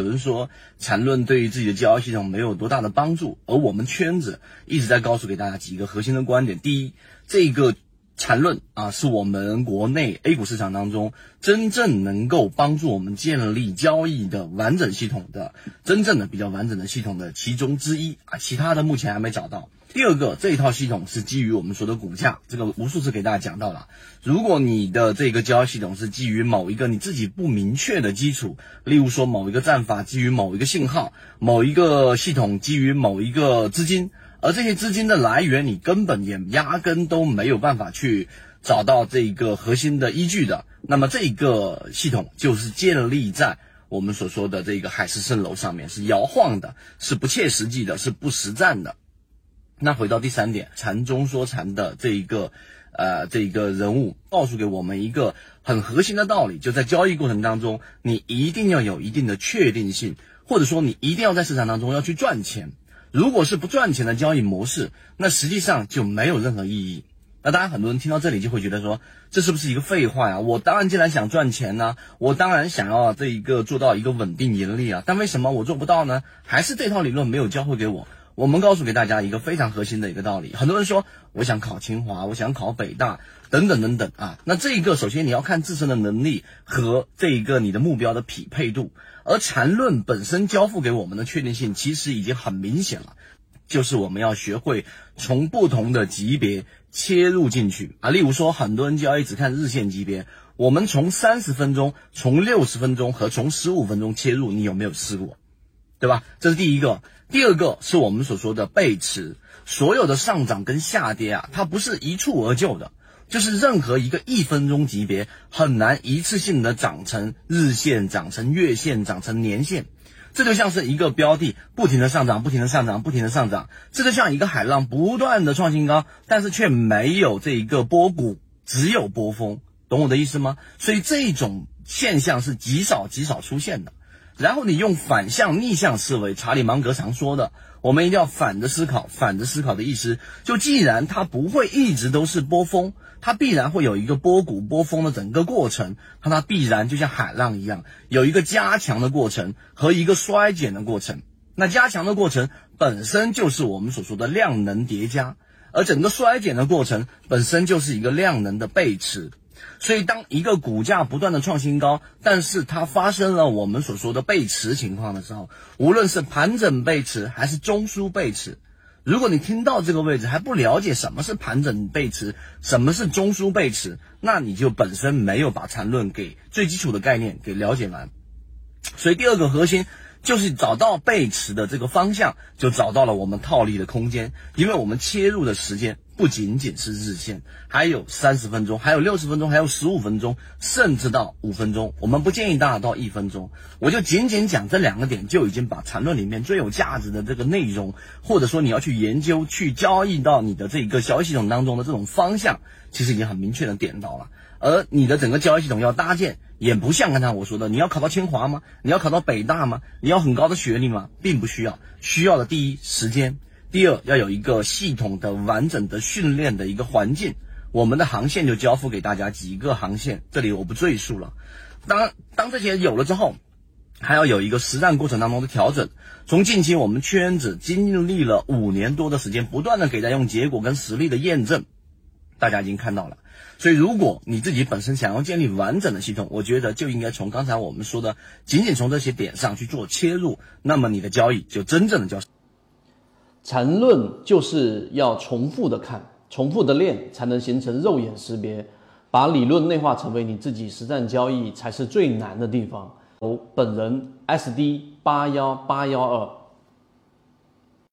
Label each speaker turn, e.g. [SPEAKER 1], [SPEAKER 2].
[SPEAKER 1] 有人说缠论对于自己的交易系统没有多大的帮助，而我们圈子一直在告诉给大家几个核心的观点。第一，这个缠论啊，是我们国内 A 股市场当中真正能够帮助我们建立交易的完整系统的真正的比较完整的系统的其中之一啊，其他的目前还没找到。第二个，这一套系统是基于我们说的股价，这个无数次给大家讲到了。如果你的这个交易系统是基于某一个你自己不明确的基础，例如说某一个战法基于某一个信号，某一个系统基于某一个资金，而这些资金的来源你根本也压根都没有办法去找到这个核心的依据的，那么这个系统就是建立在我们所说的这个海市蜃楼上面，是摇晃的，是不切实际的，是不实战的。那回到第三点，禅中说禅的这一个，呃，这一个人物告诉给我们一个很核心的道理，就在交易过程当中，你一定要有一定的确定性，或者说你一定要在市场当中要去赚钱。如果是不赚钱的交易模式，那实际上就没有任何意义。那当然，很多人听到这里就会觉得说，这是不是一个废话呀？我当然既然想赚钱呢，我当然想要这一个做到一个稳定盈利啊，但为什么我做不到呢？还是这套理论没有教会给我？我们告诉给大家一个非常核心的一个道理，很多人说我想考清华，我想考北大，等等等等啊。那这一个首先你要看自身的能力和这一个你的目标的匹配度，而缠论本身交付给我们的确定性其实已经很明显了，就是我们要学会从不同的级别切入进去啊。例如说，很多人交易只看日线级别，我们从三十分钟、从六十分钟和从十五分钟切入，你有没有试过？对吧？这是第一个。第二个是我们所说的背驰，所有的上涨跟下跌啊，它不是一蹴而就的，就是任何一个一分钟级别很难一次性的涨成日线、涨成月线、涨成年线，这就像是一个标的不停的上涨、不停的上涨、不停的上涨，这就像一个海浪不断的创新高，但是却没有这一个波谷，只有波峰，懂我的意思吗？所以这种现象是极少极少出现的。然后你用反向逆向思维，查理芒格常说的，我们一定要反着思考。反着思考的意思，就既然它不会一直都是波峰，它必然会有一个波谷波峰的整个过程，它它必然就像海浪一样，有一个加强的过程和一个衰减的过程。那加强的过程本身就是我们所说的量能叠加，而整个衰减的过程本身就是一个量能的背驰。所以，当一个股价不断的创新高，但是它发生了我们所说的背驰情况的时候，无论是盘整背驰还是中枢背驰，如果你听到这个位置还不了解什么是盘整背驰，什么是中枢背驰，那你就本身没有把缠论给最基础的概念给了解完。所以，第二个核心就是找到背驰的这个方向，就找到了我们套利的空间，因为我们切入的时间。不仅仅是日线，还有三十分钟，还有六十分钟，还有十五分钟，甚至到五分钟。我们不建议大家到一分钟，我就仅仅讲这两个点，就已经把缠论里面最有价值的这个内容，或者说你要去研究、去交易到你的这个交易系统当中的这种方向，其实已经很明确的点到了。而你的整个交易系统要搭建，也不像刚才我说的，你要考到清华吗？你要考到北大吗？你要很高的学历吗？并不需要，需要的第一时间。第二，要有一个系统的、完整的训练的一个环境。我们的航线就交付给大家几个航线，这里我不赘述了。当当这些有了之后，还要有一个实战过程当中的调整。从近期我们圈子经历了五年多的时间，不断的给大家用结果跟实力的验证，大家已经看到了。所以，如果你自己本身想要建立完整的系统，我觉得就应该从刚才我们说的，仅仅从这些点上去做切入，那么你的交易就真正的交。
[SPEAKER 2] 缠论就是要重复的看，重复的练，才能形成肉眼识别。把理论内化成为你自己实战交易，才是最难的地方。我，本人 SD 八幺八幺二。